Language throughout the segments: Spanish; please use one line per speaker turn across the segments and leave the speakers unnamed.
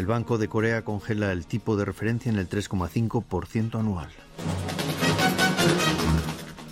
El Banco de Corea congela el tipo de referencia en el 3,5% anual.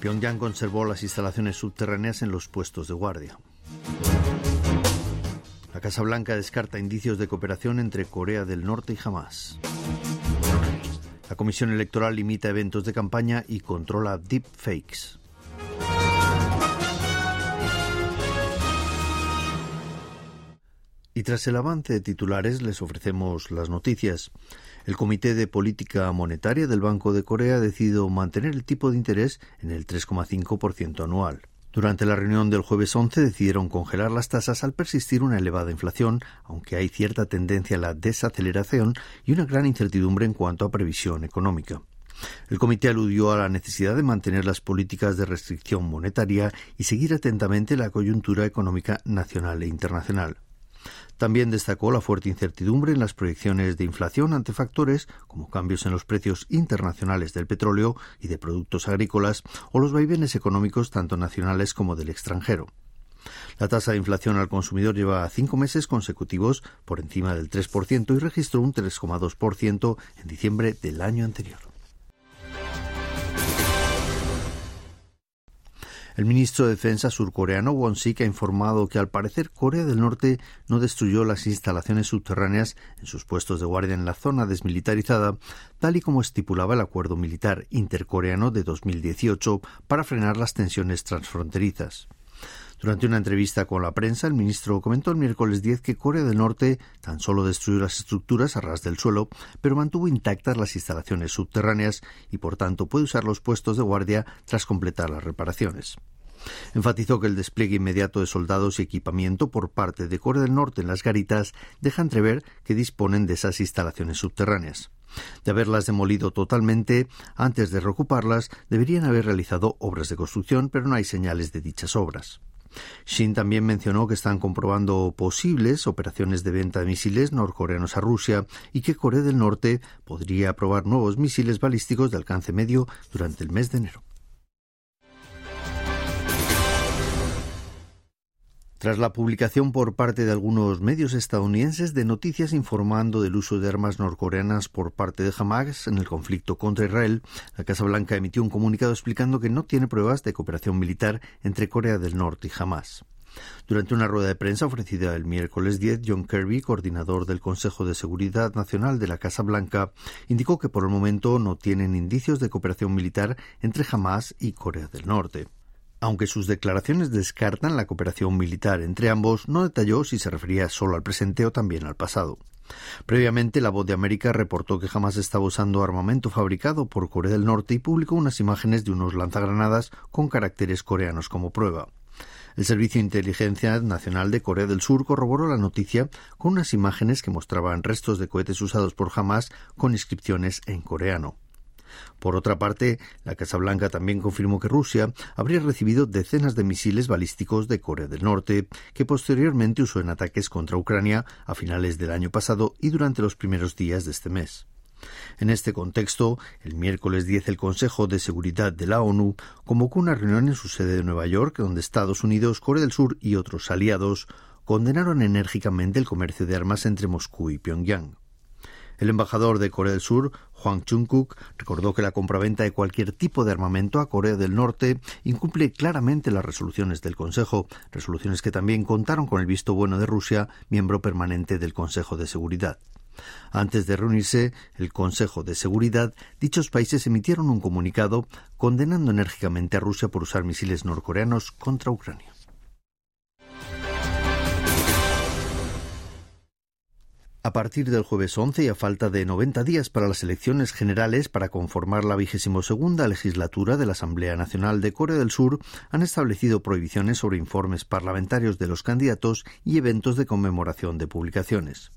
Pyongyang conservó las instalaciones subterráneas en los puestos de guardia. La Casa Blanca descarta indicios de cooperación entre Corea del Norte y Hamas. La Comisión Electoral limita eventos de campaña y controla deepfakes. Y tras el avance de titulares les ofrecemos las noticias. El Comité de Política Monetaria del Banco de Corea ha decidido mantener el tipo de interés en el 3,5% anual. Durante la reunión del jueves 11 decidieron congelar las tasas al persistir una elevada inflación, aunque hay cierta tendencia a la desaceleración y una gran incertidumbre en cuanto a previsión económica. El comité aludió a la necesidad de mantener las políticas de restricción monetaria y seguir atentamente la coyuntura económica nacional e internacional. También destacó la fuerte incertidumbre en las proyecciones de inflación ante factores como cambios en los precios internacionales del petróleo y de productos agrícolas o los vaivenes económicos tanto nacionales como del extranjero. La tasa de inflación al consumidor lleva cinco meses consecutivos por encima del 3% y registró un 3,2% en diciembre del año anterior. El ministro de Defensa surcoreano Won Sik ha informado que al parecer Corea del Norte no destruyó las instalaciones subterráneas en sus puestos de guardia en la zona desmilitarizada, tal y como estipulaba el acuerdo militar intercoreano de 2018 para frenar las tensiones transfronterizas. Durante una entrevista con la prensa, el ministro comentó el miércoles 10 que Corea del Norte tan solo destruyó las estructuras a ras del suelo, pero mantuvo intactas las instalaciones subterráneas y por tanto puede usar los puestos de guardia tras completar las reparaciones. Enfatizó que el despliegue inmediato de soldados y equipamiento por parte de Corea del Norte en las garitas deja entrever que disponen de esas instalaciones subterráneas. De haberlas demolido totalmente, antes de reocuparlas, deberían haber realizado obras de construcción, pero no hay señales de dichas obras. Shin también mencionó que están comprobando posibles operaciones de venta de misiles norcoreanos a Rusia y que Corea del Norte podría probar nuevos misiles balísticos de alcance medio durante el mes de enero. Tras la publicación por parte de algunos medios estadounidenses de noticias informando del uso de armas norcoreanas por parte de Hamas en el conflicto contra Israel, la Casa Blanca emitió un comunicado explicando que no tiene pruebas de cooperación militar entre Corea del Norte y Hamas. Durante una rueda de prensa ofrecida el miércoles 10, John Kirby, coordinador del Consejo de Seguridad Nacional de la Casa Blanca, indicó que por el momento no tienen indicios de cooperación militar entre Hamas y Corea del Norte. Aunque sus declaraciones descartan la cooperación militar entre ambos, no detalló si se refería solo al presente o también al pasado. Previamente, la Voz de América reportó que jamás estaba usando armamento fabricado por Corea del Norte y publicó unas imágenes de unos lanzagranadas con caracteres coreanos como prueba. El Servicio de Inteligencia Nacional de Corea del Sur corroboró la noticia con unas imágenes que mostraban restos de cohetes usados por Hamas con inscripciones en coreano. Por otra parte, la Casa Blanca también confirmó que Rusia habría recibido decenas de misiles balísticos de Corea del Norte, que posteriormente usó en ataques contra Ucrania a finales del año pasado y durante los primeros días de este mes. En este contexto, el miércoles 10 el Consejo de Seguridad de la ONU convocó una reunión en su sede de Nueva York donde Estados Unidos, Corea del Sur y otros aliados condenaron enérgicamente el comercio de armas entre Moscú y Pyongyang. El embajador de Corea del Sur, Hwang Chung-kuk, recordó que la compraventa de cualquier tipo de armamento a Corea del Norte incumple claramente las resoluciones del Consejo, resoluciones que también contaron con el visto bueno de Rusia, miembro permanente del Consejo de Seguridad. Antes de reunirse el Consejo de Seguridad, dichos países emitieron un comunicado condenando enérgicamente a Rusia por usar misiles norcoreanos contra Ucrania. A partir del jueves 11 y a falta de 90 días para las elecciones generales para conformar la vigésimo segunda legislatura de la Asamblea Nacional de Corea del Sur, han establecido prohibiciones sobre informes parlamentarios de los candidatos y eventos de conmemoración de publicaciones.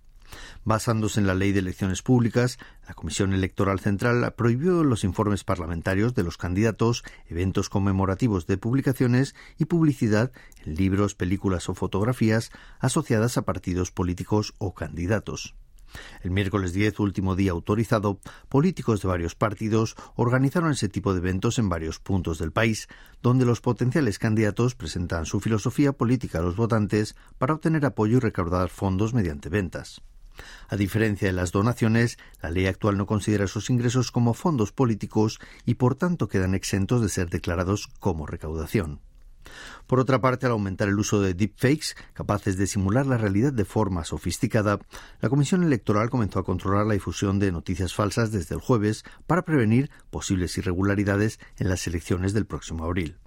Basándose en la Ley de Elecciones Públicas, la Comisión Electoral Central prohibió los informes parlamentarios de los candidatos, eventos conmemorativos de publicaciones y publicidad en libros, películas o fotografías asociadas a partidos políticos o candidatos. El miércoles 10, último día autorizado, políticos de varios partidos organizaron ese tipo de eventos en varios puntos del país, donde los potenciales candidatos presentan su filosofía política a los votantes para obtener apoyo y recaudar fondos mediante ventas. A diferencia de las donaciones, la ley actual no considera esos ingresos como fondos políticos y por tanto quedan exentos de ser declarados como recaudación. Por otra parte, al aumentar el uso de deepfakes, capaces de simular la realidad de forma sofisticada, la Comisión Electoral comenzó a controlar la difusión de noticias falsas desde el jueves para prevenir posibles irregularidades en las elecciones del próximo abril.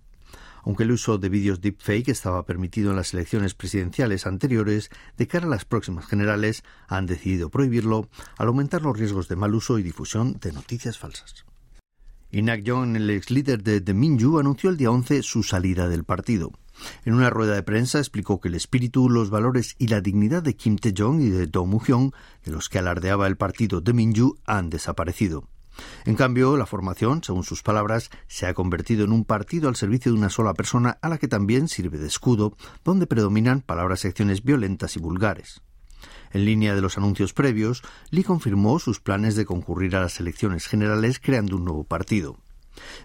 Aunque el uso de vídeos deepfake estaba permitido en las elecciones presidenciales anteriores, de cara a las próximas generales han decidido prohibirlo al aumentar los riesgos de mal uso y difusión de noticias falsas. Inak Jong, el ex líder de The Minju, anunció el día 11 su salida del partido. En una rueda de prensa explicó que el espíritu, los valores y la dignidad de Kim Tae-jong y de Do Mu-hyung, de los que alardeaba el partido The Minju, han desaparecido. En cambio, la formación, según sus palabras, se ha convertido en un partido al servicio de una sola persona a la que también sirve de escudo, donde predominan palabras y acciones violentas y vulgares. En línea de los anuncios previos, Lee confirmó sus planes de concurrir a las elecciones generales creando un nuevo partido.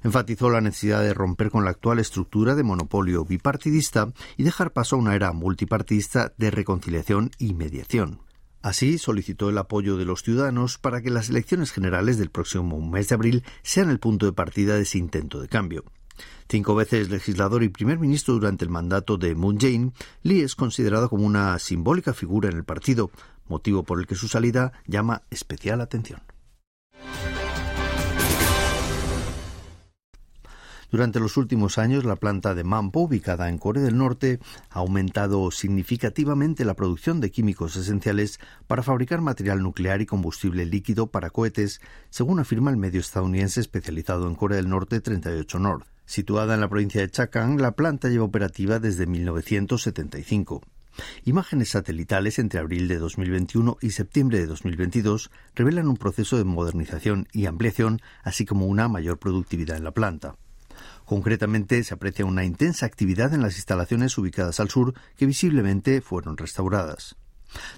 Enfatizó la necesidad de romper con la actual estructura de monopolio bipartidista y dejar paso a una era multipartidista de reconciliación y mediación. Así, solicitó el apoyo de los ciudadanos para que las elecciones generales del próximo mes de abril sean el punto de partida de ese intento de cambio. Cinco veces legislador y primer ministro durante el mandato de Moon Jae-in, Lee es considerado como una simbólica figura en el partido, motivo por el que su salida llama especial atención. Durante los últimos años, la planta de Mampo, ubicada en Corea del Norte, ha aumentado significativamente la producción de químicos esenciales para fabricar material nuclear y combustible líquido para cohetes, según afirma el medio estadounidense especializado en Corea del Norte 38 North. Situada en la provincia de Chakang, la planta lleva operativa desde 1975. Imágenes satelitales entre abril de 2021 y septiembre de 2022 revelan un proceso de modernización y ampliación, así como una mayor productividad en la planta. Concretamente, se aprecia una intensa actividad en las instalaciones ubicadas al sur que visiblemente fueron restauradas.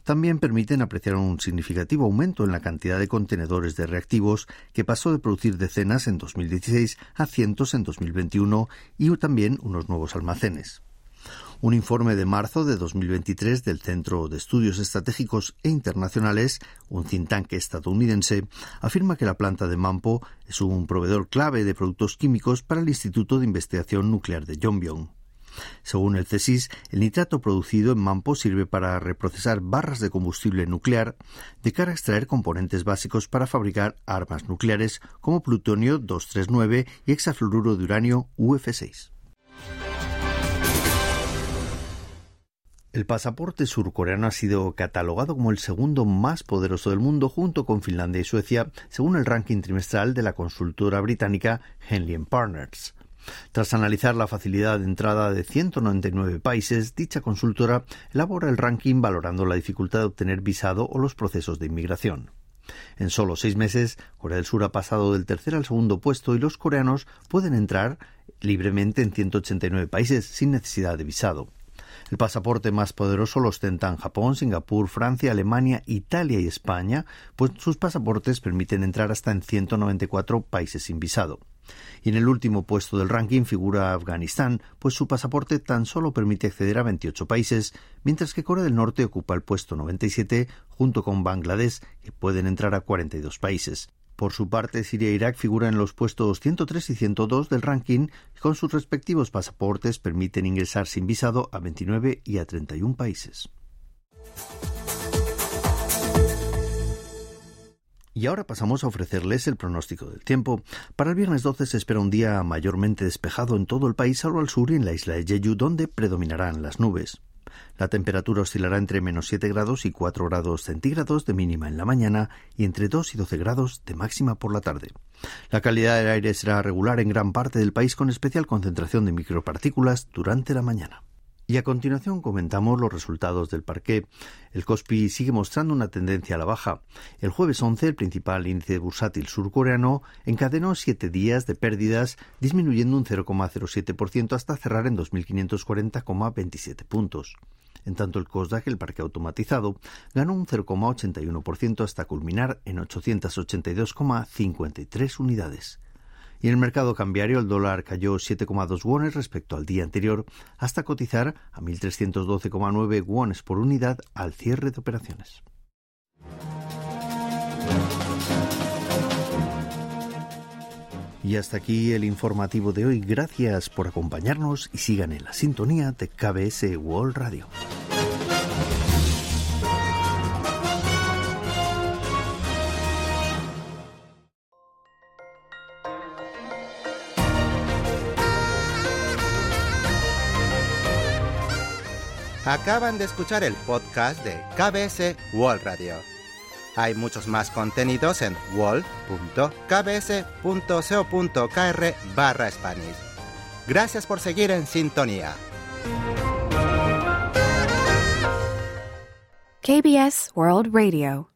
También permiten apreciar un significativo aumento en la cantidad de contenedores de reactivos que pasó de producir decenas en 2016 a cientos en 2021 y también unos nuevos almacenes. Un informe de marzo de 2023 del Centro de Estudios Estratégicos e Internacionales, un think tank estadounidense, afirma que la planta de Mampo es un proveedor clave de productos químicos para el Instituto de Investigación Nuclear de Yongbyon. Según el CSIS, el nitrato producido en Mampo sirve para reprocesar barras de combustible nuclear de cara a extraer componentes básicos para fabricar armas nucleares como plutonio 239 y hexafluoruro de uranio UF6. El pasaporte surcoreano ha sido catalogado como el segundo más poderoso del mundo junto con Finlandia y Suecia, según el ranking trimestral de la consultora británica Henley Partners. Tras analizar la facilidad de entrada de 199 países, dicha consultora elabora el ranking valorando la dificultad de obtener visado o los procesos de inmigración. En solo seis meses, Corea del Sur ha pasado del tercer al segundo puesto y los coreanos pueden entrar libremente en 189 países sin necesidad de visado. El pasaporte más poderoso lo ostentan Japón, Singapur, Francia, Alemania, Italia y España, pues sus pasaportes permiten entrar hasta en 194 países sin visado. Y en el último puesto del ranking figura Afganistán, pues su pasaporte tan solo permite acceder a 28 países, mientras que Corea del Norte ocupa el puesto 97 junto con Bangladesh, que pueden entrar a 42 países. Por su parte, Siria e Irak figuran en los puestos 103 y 102 del ranking y con sus respectivos pasaportes permiten ingresar sin visado a 29 y a 31 países. Y ahora pasamos a ofrecerles el pronóstico del tiempo. Para el viernes 12 se espera un día mayormente despejado en todo el país, salvo al sur y en la isla de Jeju, donde predominarán las nubes. La temperatura oscilará entre menos 7 grados y 4 grados centígrados de mínima en la mañana y entre 2 y 12 grados de máxima por la tarde. La calidad del aire será regular en gran parte del país con especial concentración de micropartículas durante la mañana. Y a continuación comentamos los resultados del parqué. El Kospi sigue mostrando una tendencia a la baja. El jueves 11, el principal índice bursátil surcoreano encadenó siete días de pérdidas, disminuyendo un 0,07% hasta cerrar en 2.540,27 puntos. En tanto, el Kosdaq, el parque automatizado, ganó un 0,81% hasta culminar en 882,53 unidades. Y en el mercado cambiario el dólar cayó 7,2 wones respecto al día anterior hasta cotizar a 1.312,9 wones por unidad al cierre de operaciones. Y hasta aquí el informativo de hoy. Gracias por acompañarnos y sigan en la sintonía de KBS World Radio.
Acaban de escuchar el podcast de KBS World Radio. Hay muchos más contenidos en wall.kbs.co.kr barra Spanish. Gracias por seguir en sintonía.
KBS World Radio